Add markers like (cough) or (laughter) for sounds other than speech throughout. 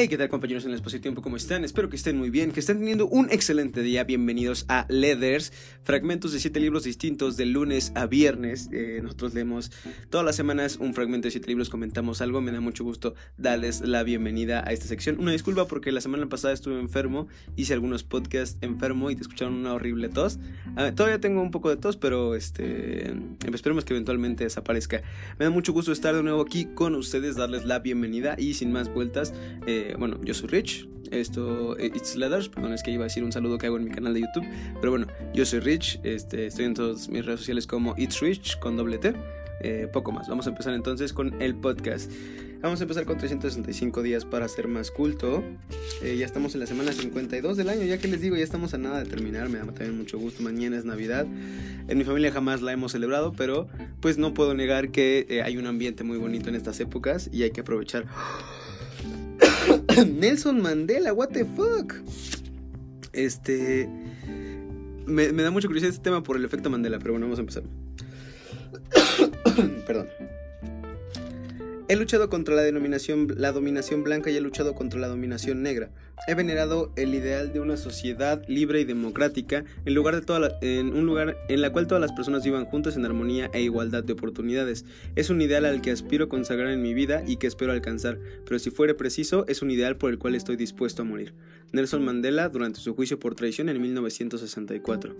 Hey, ¿qué tal compañeros en el espacio tiempo? ¿Cómo están? Espero que estén muy bien, que estén teniendo un excelente día. Bienvenidos a Leathers, fragmentos de siete libros distintos de lunes a viernes. Eh, nosotros leemos todas las semanas un fragmento de siete libros, comentamos algo. Me da mucho gusto darles la bienvenida a esta sección. Una disculpa porque la semana pasada estuve enfermo, hice algunos podcasts enfermo y te escucharon una horrible tos. Ah, todavía tengo un poco de tos, pero este, esperemos que eventualmente desaparezca. Me da mucho gusto estar de nuevo aquí con ustedes, darles la bienvenida y sin más vueltas. Eh, eh, bueno, yo soy Rich. Esto, eh, It's Leathers, perdón, es que iba a decir un saludo que hago en mi canal de YouTube. Pero bueno, yo soy Rich, este, estoy en todas mis redes sociales como It's Rich con doble T. Eh, poco más. Vamos a empezar entonces con el podcast. Vamos a empezar con 365 días para ser más culto. ya estamos en la semana 52 del año, ya que les digo, ya estamos a nada de terminar. Me da también mucho gusto. Mañana es Navidad. En mi familia jamás la hemos celebrado, pero pues no puedo negar que hay un ambiente muy bonito en estas épocas y hay que aprovechar. (coughs) Nelson Mandela, what the fuck. Este. Me, da mucha curiosidad este tema por el efecto Mandela, pero bueno, vamos a empezar. (coughs) Perdón. He luchado contra la denominación, la dominación blanca y he luchado contra la dominación negra. He venerado el ideal de una sociedad libre y democrática en, lugar de toda en un lugar en la cual todas las personas vivan juntas en armonía e igualdad de oportunidades. Es un ideal al que aspiro consagrar en mi vida y que espero alcanzar, pero si fuere preciso, es un ideal por el cual estoy dispuesto a morir. Nelson Mandela durante su juicio por traición en 1964.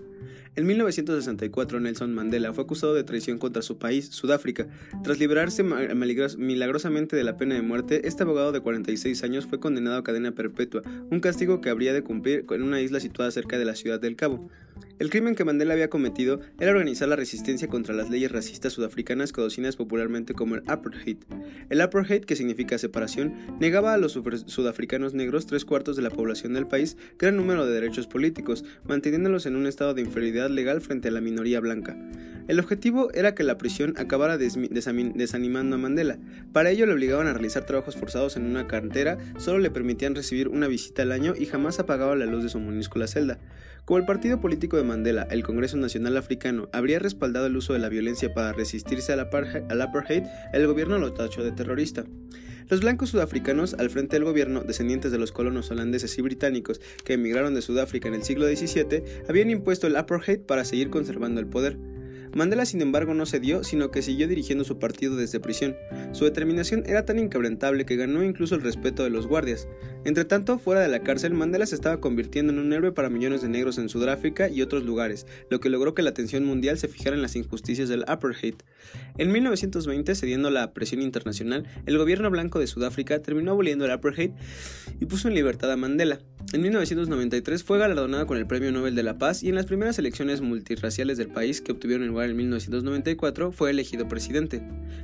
En 1964, Nelson Mandela fue acusado de traición contra su país, Sudáfrica. Tras liberarse milagrosamente de la pena de muerte, este abogado de 46 años fue condenado a cadena perpetua, un castigo que habría de cumplir en una isla situada cerca de la ciudad del Cabo. El crimen que Mandela había cometido era organizar la resistencia contra las leyes racistas sudafricanas conocidas popularmente como el apartheid. El apartheid, que significa separación, negaba a los sudafricanos negros tres cuartos de la población del país gran número de derechos políticos, manteniéndolos en un estado de inferioridad legal frente a la minoría blanca. El objetivo era que la prisión acabara desanimando a Mandela. Para ello le obligaban a realizar trabajos forzados en una cantera, solo le permitían recibir una visita al año y jamás apagaba la luz de su minúscula celda. Como el partido político de Mandela, el Congreso Nacional Africano, habría respaldado el uso de la violencia para resistirse al apartheid, el gobierno lo tachó de terrorista. Los blancos sudafricanos, al frente del gobierno, descendientes de los colonos holandeses y británicos que emigraron de Sudáfrica en el siglo XVII, habían impuesto el apartheid para seguir conservando el poder. Mandela, sin embargo, no cedió, sino que siguió dirigiendo su partido desde prisión. Su determinación era tan inquebrantable que ganó incluso el respeto de los guardias. Entre tanto, fuera de la cárcel, Mandela se estaba convirtiendo en un héroe para millones de negros en Sudáfrica y otros lugares, lo que logró que la atención mundial se fijara en las injusticias del apartheid. En 1920, cediendo la presión internacional, el gobierno blanco de Sudáfrica terminó aboliendo el apartheid y puso en libertad a Mandela. En 1993 fue galardonado con el Premio Nobel de la Paz y en las primeras elecciones multirraciales del país que obtuvieron lugar en 1994 fue elegido presidente.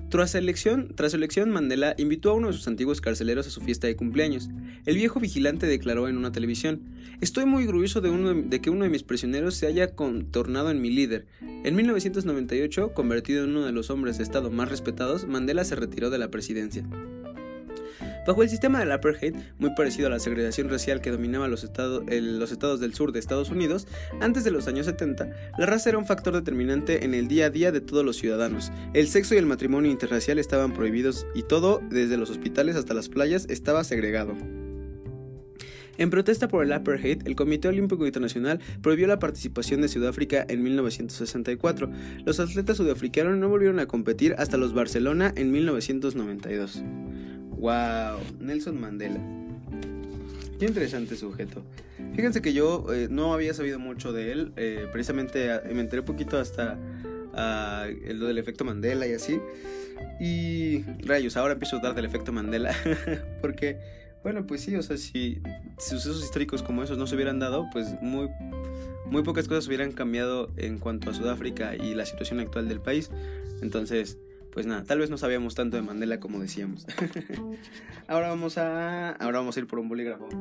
Tras, elección, tras su elección, Mandela invitó a uno de sus antiguos carceleros a su fiesta de cumpleaños. El viejo vigilante declaró en una televisión, Estoy muy orgulloso de, de que uno de mis prisioneros se haya contornado en mi líder. En 1998, convertido en uno de los hombres de Estado más respetados, Mandela se retiró de la presidencia. Bajo el sistema del apartheid, muy parecido a la segregación racial que dominaba los, estados del sur de Estados Unidos, antes de los años 70, la raza era un factor determinante en el día a día de todos los ciudadanos. El sexo y el matrimonio interracial estaban prohibidos y todo, desde los hospitales hasta las playas, estaba segregado. En protesta por el apartheid, el Comité Olímpico Internacional prohibió la participación de Sudáfrica en 1964. Los atletas sudafricanos no volvieron a competir hasta los Barcelona en 1992. Wow, Nelson Mandela. Qué interesante sujeto. Fíjense que yo eh, no había sabido mucho de él. Eh, precisamente ah, me enteré poquito hasta uh, lo del efecto Mandela y así. Y rayos, ahora empiezo a dar del efecto Mandela. (laughs) Porque, bueno, pues sí, o sea, si sucesos históricos como esos no se hubieran dado, pues muy, muy pocas cosas hubieran cambiado en cuanto a Sudáfrica y la situación actual del país. Entonces, pues nada, tal vez no sabíamos tanto de Mandela como decíamos. (laughs) ahora vamos a. Ahora vamos a ir por un bolígrafo. (laughs)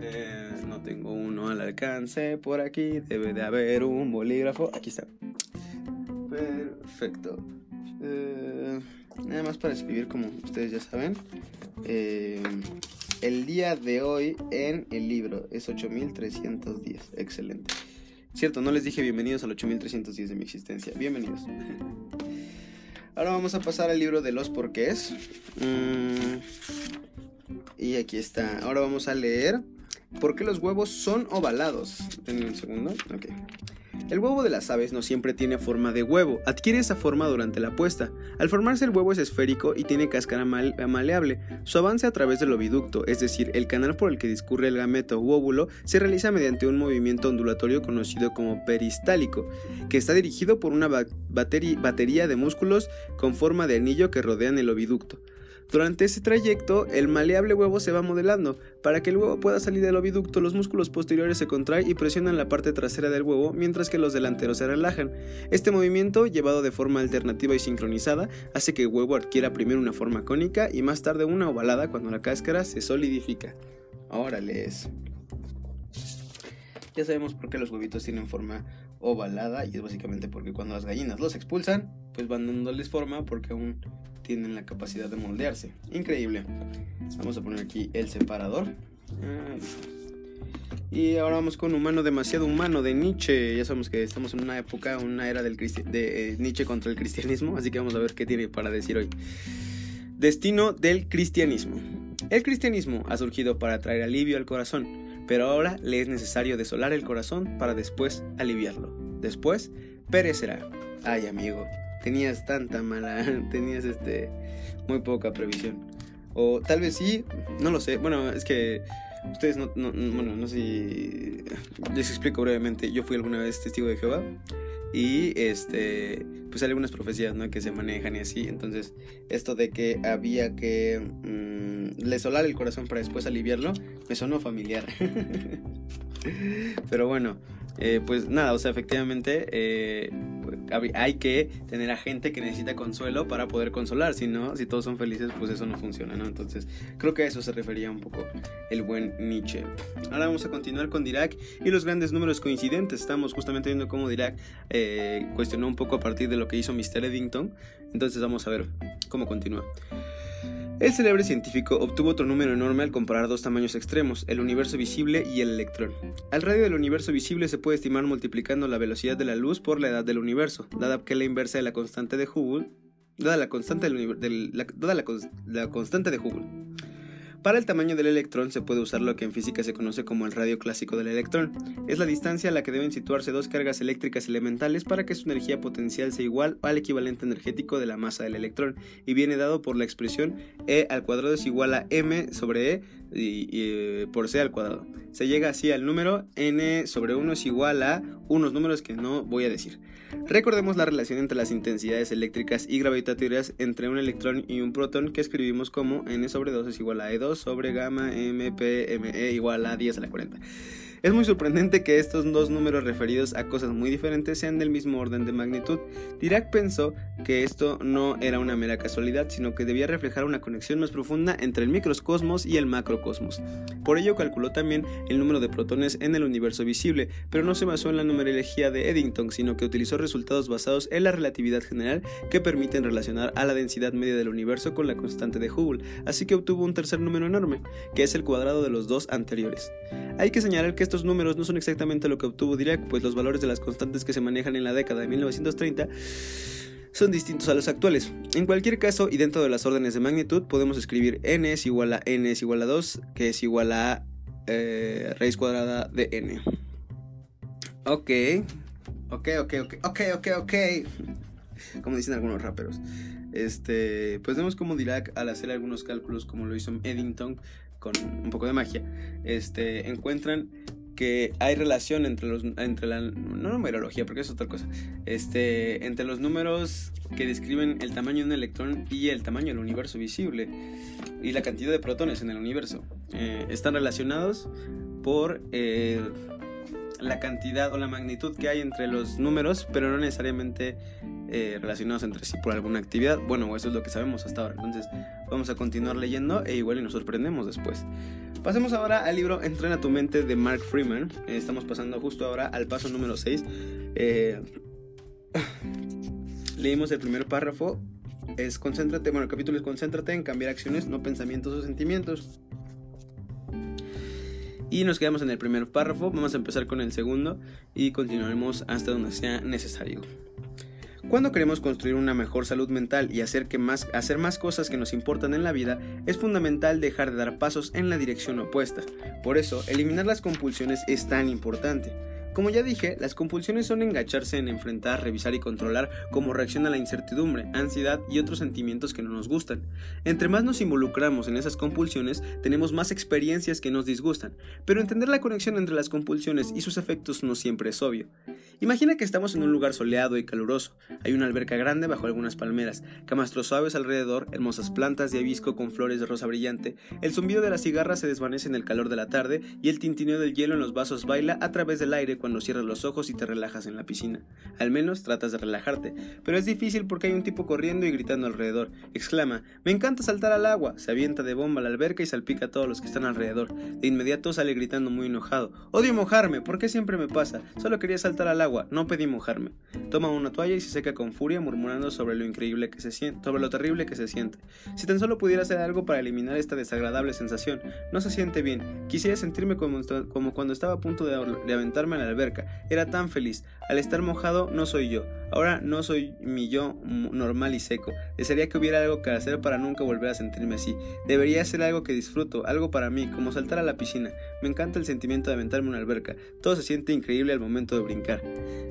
Eh, no tengo uno al alcance por aquí. Debe de haber un bolígrafo. Aquí está. Perfecto. Eh, nada más para escribir como ustedes ya saben. Eh, el día de hoy en el libro es 8310. Excelente. Cierto, no les dije bienvenidos al 8310 de mi existencia. Bienvenidos. (laughs) Ahora vamos a pasar al libro de los porqués. Mm, Y aquí está. Ahora vamos a leer por qué los huevos son ovalados. En un segundo. Ok. El huevo de las aves no siempre tiene forma de huevo, adquiere esa forma durante la puesta. Al formarse el huevo es esférico y tiene cáscara maleable. Su avance a través del oviducto, es decir, el canal por el que discurre el gameto u óvulo, se realiza mediante un movimiento ondulatorio conocido como peristálico, que está dirigido por una batería de músculos con forma de anillo que rodean el oviducto. Durante ese trayecto, el maleable huevo se va modelando. Para que el huevo pueda salir del oviducto, los músculos posteriores se contraen y presionan la parte trasera del huevo, mientras que los delanteros se relajan. Este movimiento, llevado de forma alternativa y sincronizada, hace que el huevo adquiera primero una forma cónica y más tarde una ovalada cuando la cáscara se solidifica. Órale es. Ya sabemos por qué los huevitos tienen forma ovalada y es básicamente porque cuando las gallinas los expulsan, pues van dándoles forma porque aún tienen la capacidad de moldearse. Increíble. Vamos a poner aquí el separador. Y ahora vamos con Humano demasiado humano de Nietzsche. Ya sabemos que estamos en una época, una era del de eh, Nietzsche contra el cristianismo, así que vamos a ver qué tiene para decir hoy. Destino del cristianismo. El cristianismo ha surgido para traer alivio al corazón, pero ahora le es necesario desolar el corazón para después aliviarlo. Después perecerá. Ay, amigo, tenías tanta mala, (laughs) tenías este muy poca previsión. O tal vez sí, no lo sé. Bueno, es que ustedes no, no bueno, no sé si les explico brevemente. Yo fui alguna vez testigo de Jehová y este pues hay algunas profecías, ¿no? que se manejan y así. Entonces, esto de que había que mmm, el corazón para después aliviarlo, me sonó familiar. (laughs) Pero bueno, eh, pues nada, o sea, efectivamente eh, hay que tener a gente que necesita consuelo para poder consolar, si no, si todos son felices, pues eso no funciona, ¿no? Entonces, creo que a eso se refería un poco el buen Nietzsche. Ahora vamos a continuar con Dirac y los grandes números coincidentes. Estamos justamente viendo cómo Dirac eh, cuestionó un poco a partir de lo que hizo Mr. Eddington. Entonces, vamos a ver cómo continúa. El célebre científico obtuvo otro número enorme al comparar dos tamaños extremos, el universo visible y el electrón. Al radio del universo visible se puede estimar multiplicando la velocidad de la luz por la edad del universo, dada que la inversa de la constante de Hubble, dada la constante, del, la constante de Hubble. Para el tamaño del electrón se puede usar lo que en física se conoce como el radio clásico del electrón. Es la distancia a la que deben situarse dos cargas eléctricas elementales para que su energía potencial sea igual al equivalente energético de la masa del electrón, y viene dado por la expresión E al cuadrado es igual a m sobre E y, eh, por C al cuadrado. Se llega así al número n sobre 1 es igual a unos números que no voy a decir. Recordemos la relación entre las intensidades eléctricas y gravitatorias entre un electrón y un protón que escribimos como n sobre 2 es igual a e2 sobre gamma mpme igual a 10 a la 40. Es muy sorprendente que estos dos números referidos a cosas muy diferentes sean del mismo orden de magnitud. Dirac pensó que esto no era una mera casualidad, sino que debía reflejar una conexión más profunda entre el microcosmos y el macrocosmos. Por ello calculó también el número de protones en el universo visible, pero no se basó en la numerología de Eddington, sino que utilizó resultados basados en la relatividad general que permiten relacionar a la densidad media del universo con la constante de Hubble, así que obtuvo un tercer número enorme, que es el cuadrado de los dos anteriores. Hay que señalar que estos números no son exactamente lo que obtuvo Dirac, pues los valores de las constantes que se manejan en la década de 1930 son distintos a los actuales. En cualquier caso, y dentro de las órdenes de magnitud, podemos escribir n es igual a n es igual a 2, que es igual a eh, raíz cuadrada de n. Ok, ok, ok, ok, ok, ok, ok. Como dicen algunos raperos. Este, pues vemos como Dirac al hacer algunos cálculos como lo hizo Eddington con un poco de magia, este, encuentran que hay relación entre los entre la no numerología porque es otra cosa este entre los números que describen el tamaño de un electrón y el tamaño del universo visible y la cantidad de protones en el universo. Eh, están relacionados por eh, la cantidad o la magnitud que hay entre los números pero no necesariamente eh, relacionados entre sí por alguna actividad bueno eso es lo que sabemos hasta ahora entonces vamos a continuar leyendo e igual y nos sorprendemos después Pasemos ahora al libro Entrena tu mente de Mark Freeman. Eh, estamos pasando justo ahora al paso número 6. Eh, leímos el primer párrafo. Es concéntrate, bueno, el capítulo es concéntrate en cambiar acciones, no pensamientos o sentimientos. Y nos quedamos en el primer párrafo. Vamos a empezar con el segundo y continuaremos hasta donde sea necesario. Cuando queremos construir una mejor salud mental y hacer, que más, hacer más cosas que nos importan en la vida, es fundamental dejar de dar pasos en la dirección opuesta. Por eso, eliminar las compulsiones es tan importante. Como ya dije, las compulsiones son engacharse en enfrentar, revisar y controlar cómo reacciona la incertidumbre, ansiedad y otros sentimientos que no nos gustan. Entre más nos involucramos en esas compulsiones, tenemos más experiencias que nos disgustan, pero entender la conexión entre las compulsiones y sus efectos no siempre es obvio. Imagina que estamos en un lugar soleado y caluroso. Hay una alberca grande bajo algunas palmeras, camastros suaves alrededor, hermosas plantas de hibisco con flores de rosa brillante, el zumbido de la cigarra se desvanece en el calor de la tarde y el tintineo del hielo en los vasos baila a través del aire cuando cierras los ojos y te relajas en la piscina. Al menos tratas de relajarte, pero es difícil porque hay un tipo corriendo y gritando alrededor. Exclama, me encanta saltar al agua, se avienta de bomba a la alberca y salpica a todos los que están alrededor. De inmediato sale gritando muy enojado, odio mojarme, ¿por qué siempre me pasa? Solo quería saltar al agua, no pedí mojarme. Toma una toalla y se seca con furia murmurando sobre lo increíble que se siente, sobre lo terrible que se siente. Si tan solo pudiera hacer algo para eliminar esta desagradable sensación, no se siente bien. Quisiera sentirme como, cuando estaba a punto de, de aventarme a la alberca, era tan feliz. Al estar mojado no soy yo. Ahora no soy mi yo normal y seco. Desearía que hubiera algo que hacer para nunca volver a sentirme así. Debería ser algo que disfruto, algo para mí, como saltar a la piscina. Me encanta el sentimiento de aventarme una alberca. Todo se siente increíble al momento de brincar.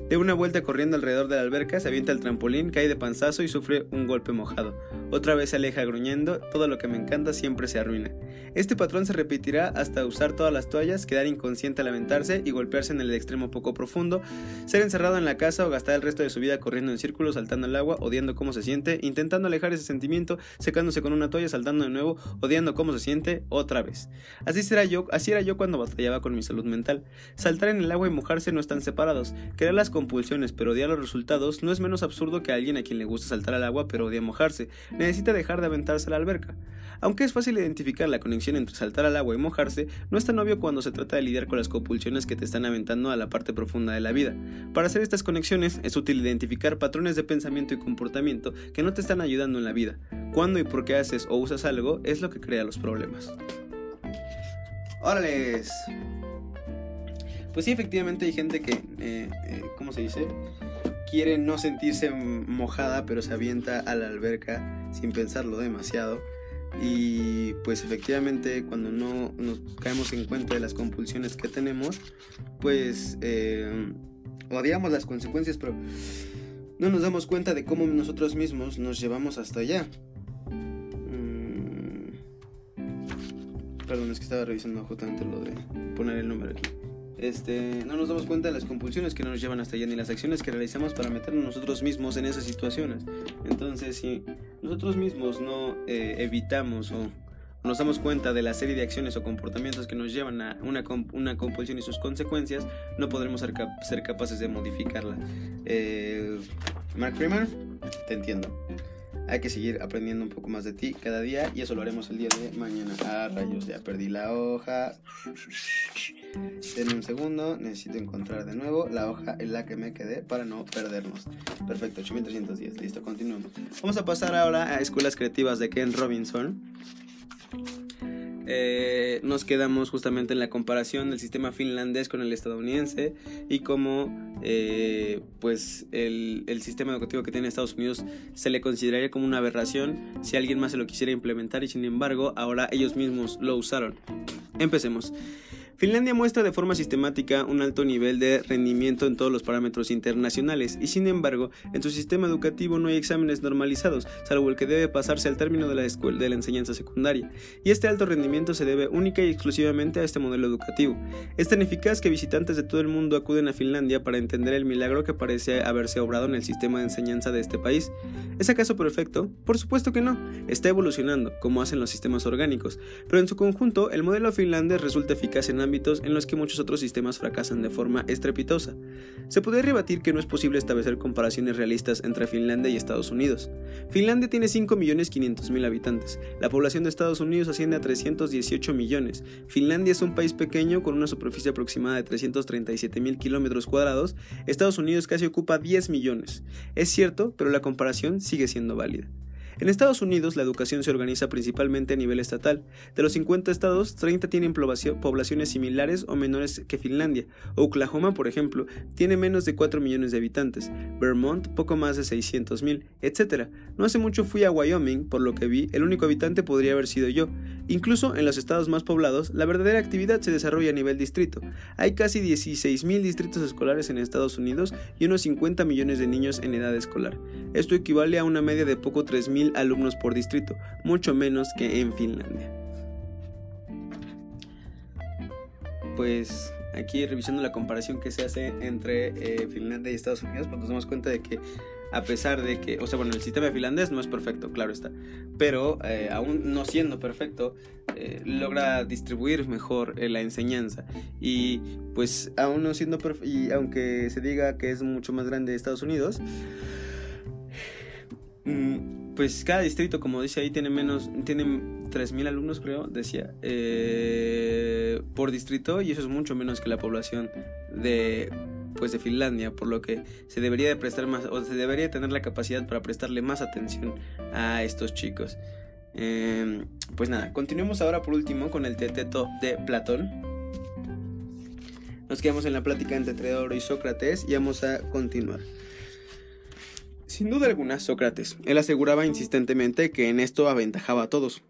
De una vuelta corriendo alrededor de la alberca, se avienta el trampolín, cae de panzazo y sufre un golpe mojado. Otra vez se aleja gruñendo, todo lo que me encanta siempre se arruina. Este patrón se repetirá hasta usar todas las toallas, quedar inconsciente al aventarse y golpearse en el extremo poco profundo, ser encerrado en la casa o gastar el resto de su vida corriendo en círculos, saltando al agua, odiando cómo se siente, intentando alejar ese sentimiento, secándose con una toalla, saltando de nuevo, odiando cómo se siente otra vez. Así será yo, así era yo cuando batallaba con mi salud mental. Saltar en el agua y mojarse no están separados. Querer las compulsiones pero odiar los resultados no es menos absurdo que alguien a quien le gusta saltar al agua pero odia mojarse. Necesita dejar de aventarse a la alberca. Aunque es fácil identificar la conexión entre saltar al agua y mojarse, no es tan obvio cuando se trata de lidiar con las compulsiones que te están aventando a la parte profunda de la vida. Para hacer estas conexiones es útil identificar patrones de pensamiento y comportamiento que no te están ayudando en la vida. Cuándo y por qué haces o usas algo es lo que crea los problemas. ¡Órales! Pues sí, efectivamente hay gente que, eh, eh, ¿cómo se dice? Quiere no sentirse mojada, pero se avienta a la alberca sin pensarlo demasiado. Y pues efectivamente cuando no nos caemos en cuenta de las compulsiones que tenemos, pues eh, odiamos las consecuencias, pero no nos damos cuenta de cómo nosotros mismos nos llevamos hasta allá. Mm, perdón, es que estaba revisando justamente lo de poner el número aquí. Este, no nos damos cuenta de las compulsiones que nos llevan hasta allá ni las acciones que realizamos para meternos nosotros mismos en esas situaciones. Entonces, si nosotros mismos no eh, evitamos o nos damos cuenta de la serie de acciones o comportamientos que nos llevan a una, una compulsión y sus consecuencias, no podremos ser, capaces de modificarla. Eh, Mark Kramer, te entiendo. Hay que seguir aprendiendo un poco más de ti cada día y eso lo haremos el día de mañana. Ah, rayos, ya perdí la hoja. Denme un segundo, necesito encontrar de nuevo la hoja en la que me quedé para no perdernos. Perfecto, 8310, listo, continuamos. Vamos a pasar ahora a Escuelas Creativas de Ken Robinson. Eh, nos quedamos justamente en la comparación del sistema finlandés con el estadounidense y cómo eh, pues el, el, sistema educativo que tiene Estados Unidos se le consideraría como una aberración si alguien más se lo quisiera implementar y sin embargo ahora ellos mismos lo usaron. Empecemos. Finlandia muestra de forma sistemática un alto nivel de rendimiento en todos los parámetros internacionales y sin embargo en su sistema educativo no hay exámenes normalizados, salvo el que debe pasarse al término de la, escuela, de la enseñanza secundaria, y este alto rendimiento se debe única y exclusivamente a este modelo educativo. Es tan eficaz que visitantes de todo el mundo acuden a Finlandia para entender el milagro que parece haberse obrado en el sistema de enseñanza de este país. ¿Es acaso perfecto? Por supuesto que no, está evolucionando, como hacen los sistemas orgánicos, pero en su conjunto el modelo finlandés resulta eficaz en ámbitos en los que muchos otros sistemas fracasan de forma estrepitosa. Se puede rebatir que no es posible establecer comparaciones realistas entre Finlandia y Estados Unidos. Finlandia tiene 5.500.000 habitantes, la población de Estados Unidos asciende a 318 millones. Finlandia es un país pequeño con una superficie aproximada de 337.000 kilómetros cuadrados, Estados Unidos casi ocupa 10 millones. Es cierto, pero la comparación sigue siendo válida. En Estados Unidos la educación se organiza principalmente a nivel estatal. De los 50 estados, 30 tienen poblaciones similares o menores que Finlandia. Oklahoma, por ejemplo, tiene menos de 4 millones de habitantes, Vermont poco más de 600 mil, etc. No hace mucho fui a Wyoming, por lo que vi, el único habitante podría haber sido yo. Incluso en los estados más poblados, la verdadera actividad se desarrolla a nivel distrito. Hay casi 16 mil distritos escolares en Estados Unidos y unos 50 millones de niños en edad escolar. Esto equivale a una media de poco 3.000 alumnos por distrito, mucho menos que en Finlandia. Pues aquí revisando la comparación que se hace entre eh, Finlandia y Estados Unidos, pues nos damos cuenta de que a pesar de que, o sea, bueno, el sistema finlandés no es perfecto, claro está, pero eh, aún no siendo perfecto, eh, logra distribuir mejor la enseñanza. Y pues aún no siendo perfecto, y aunque se diga que es mucho más grande Estados Unidos, mm, pues cada distrito, como dice ahí, tiene menos, tiene 3.000 alumnos, creo, decía, eh, por distrito, y eso es mucho menos que la población de pues de Finlandia, por lo que se debería de prestar más o se debería tener la capacidad para prestarle más atención a estos chicos. Em, pues nada, continuemos ahora por último con el teteto de Platón. Nos quedamos en la plática entre Teodoro y Sócrates y vamos a continuar. Sin duda alguna, Sócrates. Él aseguraba insistentemente que en esto aventajaba a todos.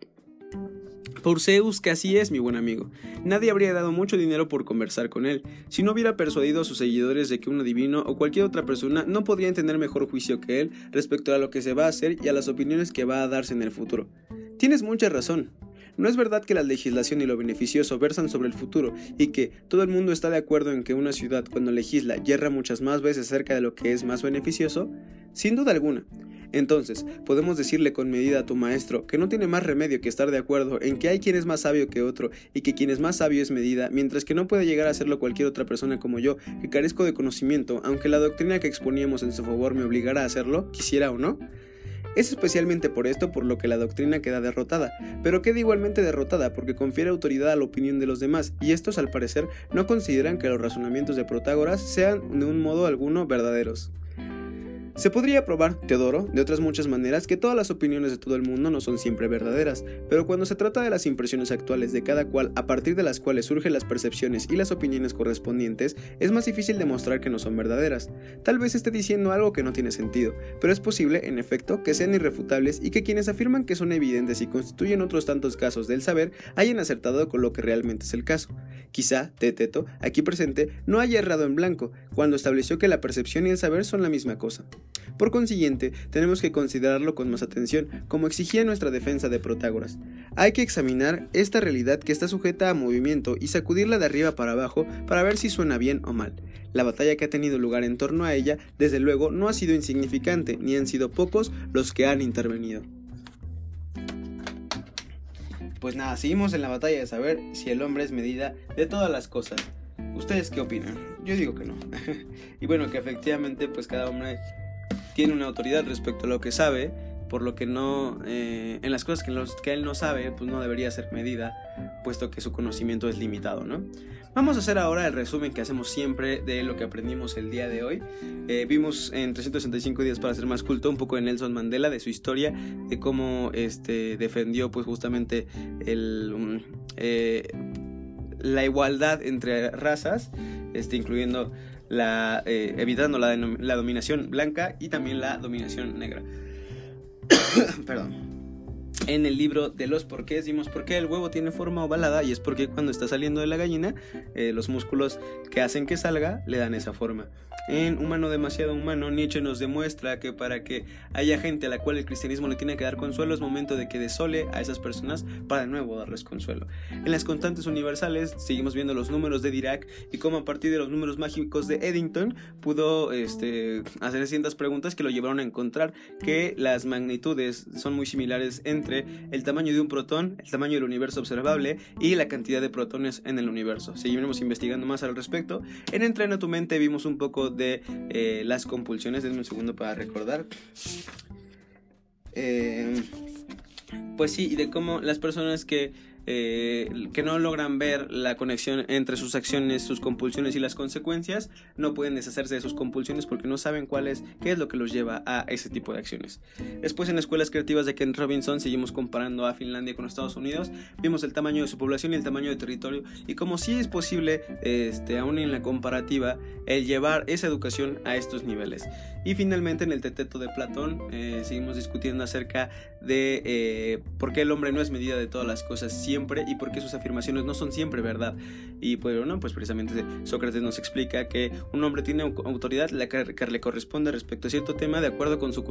Por Zeus, que así es, mi buen amigo. Nadie habría dado mucho dinero por conversar con él, si no hubiera persuadido a sus seguidores de que un adivino o cualquier otra persona no podría tener mejor juicio que él respecto a lo que se va a hacer y a las opiniones que va a darse en el futuro. Tienes mucha razón. No es verdad que la legislación y lo beneficioso versan sobre el futuro y que todo el mundo está de acuerdo en que una ciudad cuando legisla yerra muchas más veces cerca de lo que es más beneficioso. Sin duda alguna. Entonces, podemos decirle con medida a tu maestro que no tiene más remedio que estar de acuerdo en que hay quien es más sabio que otro y que quien es más sabio es medida, mientras que no puede llegar a hacerlo cualquier otra persona como yo, que carezco de conocimiento, aunque la doctrina que exponíamos en su favor me obligara a hacerlo, quisiera o no. Es especialmente por esto por lo que la doctrina queda derrotada, pero queda igualmente derrotada porque confiere autoridad a la opinión de los demás, y estos al parecer no consideran que los razonamientos de Protágoras sean de un modo alguno verdaderos. Se podría probar, Teodoro, de otras muchas maneras, que todas las opiniones de todo el mundo no son siempre verdaderas, pero cuando se trata de las impresiones actuales de cada cual a partir de las cuales surgen las percepciones y las opiniones correspondientes, es más difícil demostrar que no son verdaderas. Tal vez esté diciendo algo que no tiene sentido, pero es posible, en efecto, que sean irrefutables y que quienes afirman que son evidentes y constituyen otros tantos casos del saber hayan acertado con lo que realmente es el caso. Quizá, Teteto, aquí presente, no haya errado en blanco, cuando estableció que la percepción y el saber son la misma cosa. Por consiguiente, tenemos que considerarlo con más atención, como exigía nuestra defensa de Protágoras. Hay que examinar esta realidad que está sujeta a movimiento y sacudirla de arriba para abajo para ver si suena bien o mal. La batalla que ha tenido lugar en torno a ella, desde luego, no ha sido insignificante, ni han sido pocos los que han intervenido. Pues nada, seguimos en la batalla de saber si el hombre es medida de todas las cosas. ¿Ustedes qué opinan? Yo digo que no. (laughs) y bueno, que efectivamente pues cada hombre tiene una autoridad respecto a lo que sabe, por lo que no, eh, en las cosas que, él no sabe, pues no debería ser medida, puesto que su conocimiento es limitado, ¿no? Vamos a hacer ahora el resumen que hacemos siempre de lo que aprendimos el día de hoy. Eh, vimos en 365 días para ser más culto un poco de Nelson Mandela, de su historia, de cómo este, defendió pues justamente el, mm, eh, la igualdad entre razas, este, incluyendo la, eh, evitando la, la dominación blanca y también la dominación negra. (coughs) Perdón en el libro de los porqués dimos por qué el huevo tiene forma ovalada y es porque cuando está saliendo de la gallina eh, los músculos que hacen que salga le dan esa forma. En Humano demasiado humano Nietzsche nos demuestra que para que haya gente a la cual el cristianismo le tiene que dar consuelo es momento de que desole a esas personas para de nuevo darles consuelo. En las constantes universales seguimos viendo los números de Dirac y cómo a partir de los números mágicos de Eddington pudo este, hacer ciertas preguntas que lo llevaron a encontrar que las magnitudes son muy similares entre el tamaño de un protón, el tamaño del universo observable y la cantidad de protones en el universo. Seguiremos investigando más al respecto. En Entrena tu mente vimos un poco de eh, las compulsiones. Denme un segundo para recordar. Eh, pues sí, y de cómo las personas que eh, que no logran ver la conexión entre sus acciones, sus compulsiones y las consecuencias, no pueden deshacerse de sus compulsiones porque no saben cuál es, qué es lo que los lleva a ese tipo de acciones. Después en escuelas creativas de Ken Robinson seguimos comparando a Finlandia con Estados Unidos, vimos el tamaño de su población y el tamaño de territorio y como si es posible, este, aún en la comparativa, el llevar esa educación a estos niveles. Y finalmente en el Teteto de Platón eh, seguimos discutiendo acerca de eh, por qué el hombre no es medida de todas las cosas siempre y por qué sus afirmaciones no son siempre verdad. Y pues, bueno, pues precisamente Sócrates nos explica que un hombre tiene autoridad la que, le corresponde respecto a cierto tema de acuerdo con su,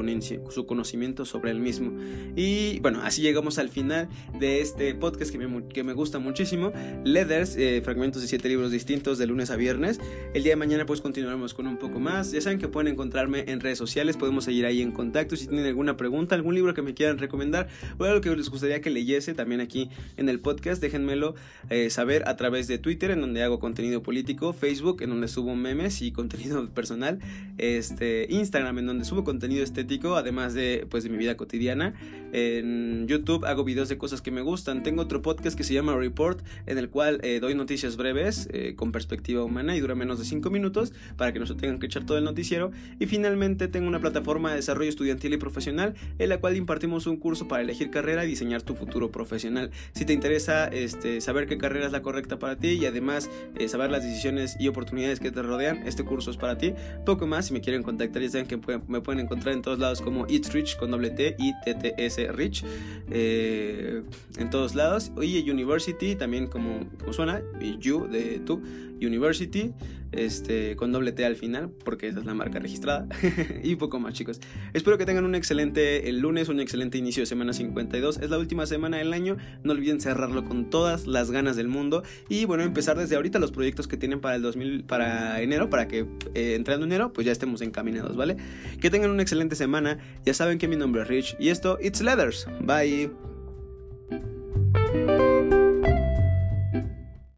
su conocimiento sobre el mismo. Y bueno, así llegamos al final de este podcast que me, que me gusta muchísimo. Leathers, eh, fragmentos de siete libros distintos de lunes a viernes. El día de mañana pues continuaremos con un poco más. Ya saben que pueden encontrarme en redes sociales, podemos seguir ahí en contacto. Si tienen alguna pregunta, algún libro que me quieran recomendar o algo que les gustaría que leyese también aquí en el podcast, déjenmelo eh, saber a través de Twitter, en donde hago contenido político, Facebook, en donde subo memes y (laughs) contenido personal, este, Instagram, en donde subo contenido estético, además de, pues, de mi vida cotidiana. En YouTube hago videos de cosas que me gustan. Tengo otro podcast que se llama Report, en el cual eh, doy noticias breves eh, con perspectiva humana y dura menos de 5 minutos para que no se tengan que echar todo el noticiero. Y finalmente tengo una plataforma de desarrollo estudiantil y profesional en la cual impartimos un curso para elegir carrera y diseñar tu futuro profesional. Si te interesa este, saber qué carrera es la correcta para ti y además eh, saber las decisiones y oportunidades que te rodean, este curso es para ti. Poco más, si me quieren contactar, ya saben que me pueden encontrar en todos lados como It's Rich con doble T y TTS Rich. Eh, en todos lados. Y University, también como, como suena, y You de tú, University este, con doble T al final, porque esa es la marca registrada. (laughs) y poco más, chicos. Espero que tengan un excelente el lunes, un excelente inicio de semana 52. Es la última semana del año. No olviden cerrarlo con todas las ganas del mundo. Y bueno, empezar desde ahorita los proyectos que tienen para el 2000, para enero, para que eh, entrando enero, pues ya estemos encaminados, ¿vale? Que tengan una excelente semana. Ya saben que mi nombre es Rich. Y esto, It's Leathers. Bye.